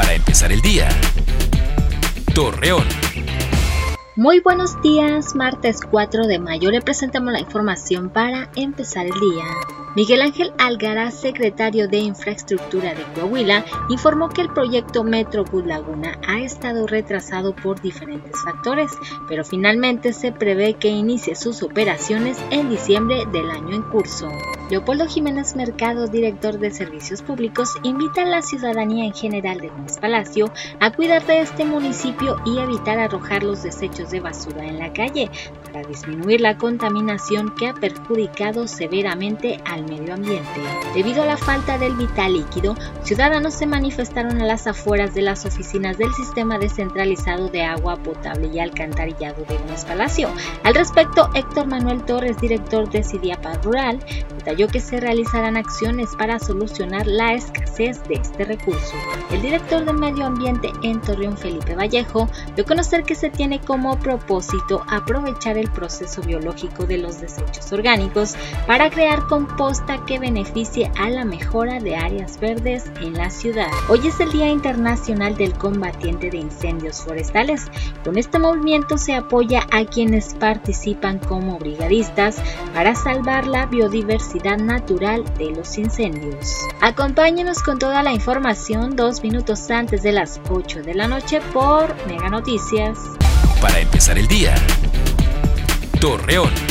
Para empezar el día. Torreón. Muy buenos días, martes 4 de mayo le presentamos la información para empezar el día. Miguel Ángel Algaraz, secretario de Infraestructura de Coahuila, informó que el proyecto Metro Bus Laguna ha estado retrasado por diferentes factores, pero finalmente se prevé que inicie sus operaciones en diciembre del año en curso. Leopoldo Jiménez Mercado, director de Servicios Públicos, invita a la ciudadanía en general de Gómez Palacio a cuidar de este municipio y evitar arrojar los desechos de basura en la calle para disminuir la contaminación que ha perjudicado severamente al medio ambiente. Debido a la falta del vital líquido, ciudadanos se manifestaron a las afueras de las oficinas del sistema descentralizado de agua potable y alcantarillado de Gómez Palacio. Al respecto, Héctor Manuel Torres, director de Sidiapa Rural, detalló que se realizarán acciones para solucionar la escasez de este recurso. El director de Medio Ambiente en Torreón, Felipe Vallejo, dio a conocer que se tiene como propósito aprovechar el proceso biológico de los desechos orgánicos para crear composta que beneficie a la mejora de áreas verdes en la ciudad. Hoy es el Día Internacional del Combatiente de Incendios Forestales. Con este movimiento se apoya a quienes participan como brigadistas para salvar la biodiversidad natural de los incendios. Acompáñenos con toda la información dos minutos antes de las 8 de la noche por Mega Noticias para empezar el día. Torreón.